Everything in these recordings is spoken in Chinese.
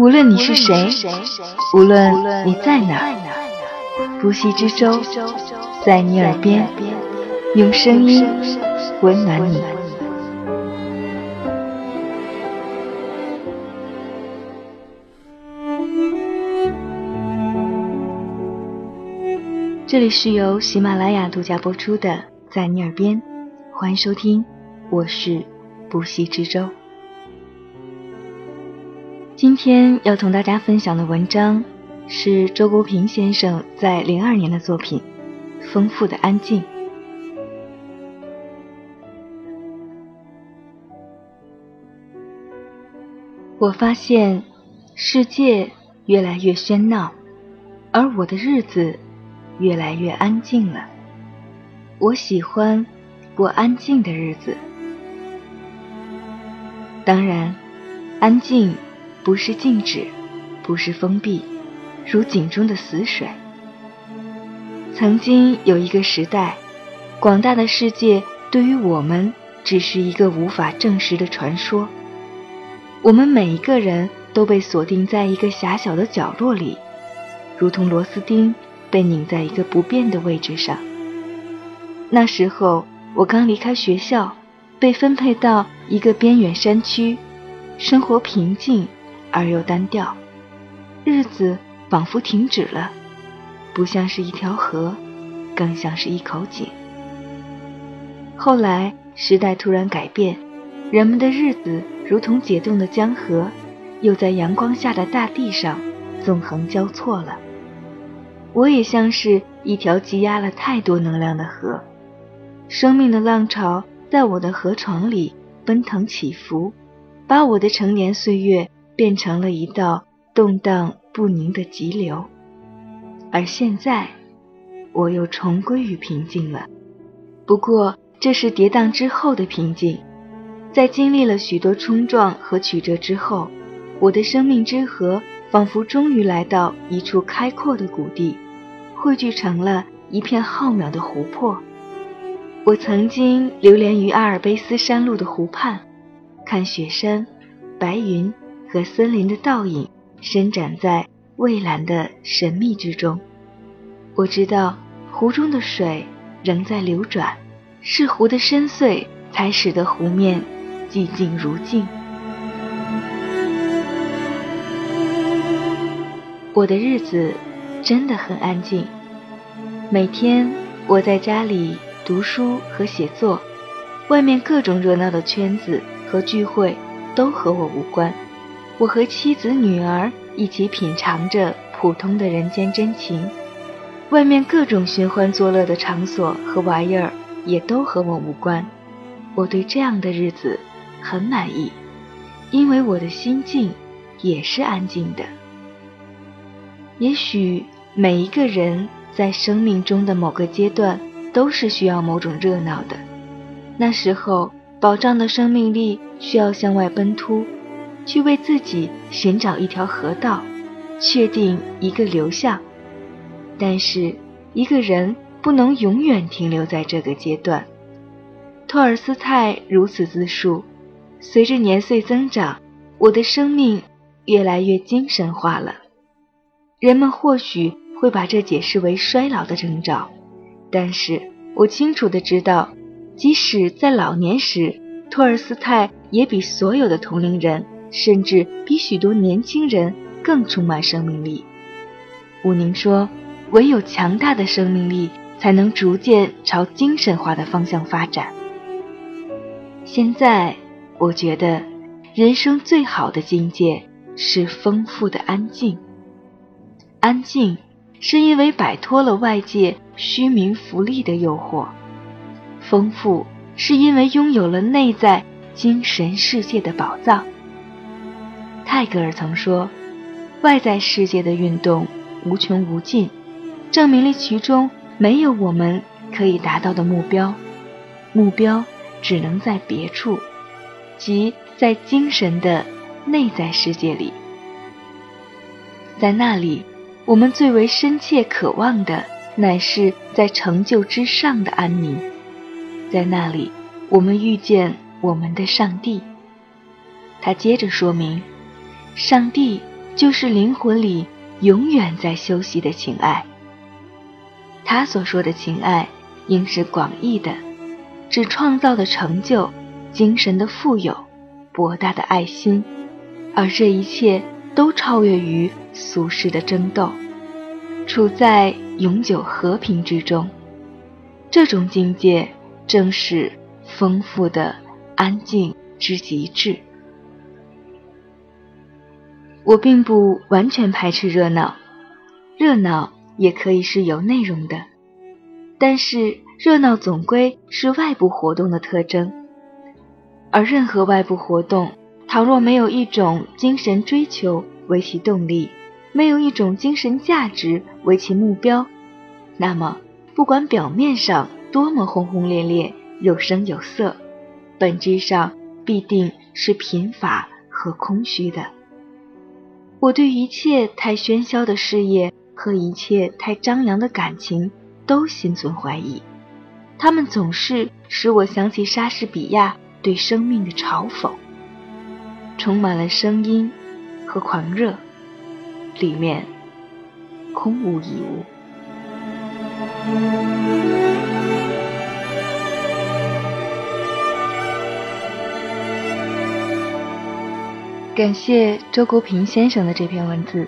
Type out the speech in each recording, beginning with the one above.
无论你是谁，无论你在哪，不息之舟在你耳边，用声音温暖你。这里是由喜马拉雅独家播出的《在你耳边》，欢迎收听，我是不息之舟。今天要同大家分享的文章是周国平先生在零二年的作品《丰富的安静》。我发现世界越来越喧闹，而我的日子越来越安静了。我喜欢过安静的日子，当然，安静。不是静止，不是封闭，如井中的死水。曾经有一个时代，广大的世界对于我们只是一个无法证实的传说。我们每一个人都被锁定在一个狭小的角落里，如同螺丝钉被拧在一个不变的位置上。那时候，我刚离开学校，被分配到一个边远山区，生活平静。而又单调，日子仿佛停止了，不像是一条河，更像是一口井。后来时代突然改变，人们的日子如同解冻的江河，又在阳光下的大地上纵横交错了。我也像是一条积压了太多能量的河，生命的浪潮在我的河床里奔腾起伏，把我的成年岁月。变成了一道动荡不宁的急流，而现在，我又重归于平静了。不过，这是跌宕之后的平静，在经历了许多冲撞和曲折之后，我的生命之河仿佛终于来到一处开阔的谷地，汇聚成了一片浩渺的湖泊。我曾经流连于阿尔卑斯山路的湖畔，看雪山、白云。和森林的倒影伸展在蔚蓝的神秘之中。我知道湖中的水仍在流转，是湖的深邃才使得湖面寂静如镜。我的日子真的很安静。每天我在家里读书和写作，外面各种热闹的圈子和聚会都和我无关。我和妻子、女儿一起品尝着普通的人间真情，外面各种寻欢作乐的场所和玩意儿也都和我无关。我对这样的日子很满意，因为我的心境也是安静的。也许每一个人在生命中的某个阶段都是需要某种热闹的，那时候保障的生命力需要向外奔突。去为自己寻找一条河道，确定一个流向。但是，一个人不能永远停留在这个阶段。托尔斯泰如此自述：随着年岁增长，我的生命越来越精神化了。人们或许会把这解释为衰老的征兆，但是我清楚的知道，即使在老年时，托尔斯泰也比所有的同龄人。甚至比许多年轻人更充满生命力。武宁说：“唯有强大的生命力，才能逐渐朝精神化的方向发展。”现在，我觉得人生最好的境界是丰富的安静。安静，是因为摆脱了外界虚名浮利的诱惑；丰富，是因为拥有了内在精神世界的宝藏。泰戈尔曾说：“外在世界的运动无穷无尽，证明了其中没有我们可以达到的目标。目标只能在别处，即在精神的内在世界里。在那里，我们最为深切渴望的乃是在成就之上的安宁。在那里，我们遇见我们的上帝。”他接着说明。上帝就是灵魂里永远在休息的情爱。他所说的情爱，应是广义的，指创造的成就、精神的富有、博大的爱心，而这一切都超越于俗世的争斗，处在永久和平之中。这种境界正是丰富的安静之极致。我并不完全排斥热闹，热闹也可以是有内容的，但是热闹总归是外部活动的特征，而任何外部活动，倘若没有一种精神追求为其动力，没有一种精神价值为其目标，那么。不管表面上多么轰轰烈烈、有声有色，本质上必定是贫乏和空虚的。我对一切太喧嚣的事业和一切太张扬的感情都心存怀疑，他们总是使我想起莎士比亚对生命的嘲讽，充满了声音和狂热，里面空无一物。感谢周国平先生的这篇文字，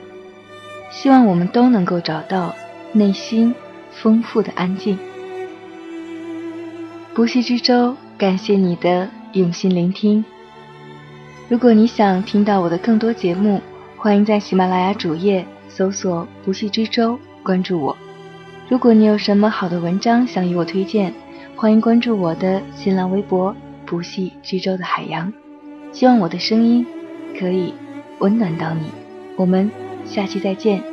希望我们都能够找到内心丰富的安静。不息之舟，感谢你的用心聆听。如果你想听到我的更多节目，欢迎在喜马拉雅主页搜索“不息之舟”，关注我。如果你有什么好的文章想与我推荐，欢迎关注我的新浪微博“不系之舟的海洋”。希望我的声音可以温暖到你。我们下期再见。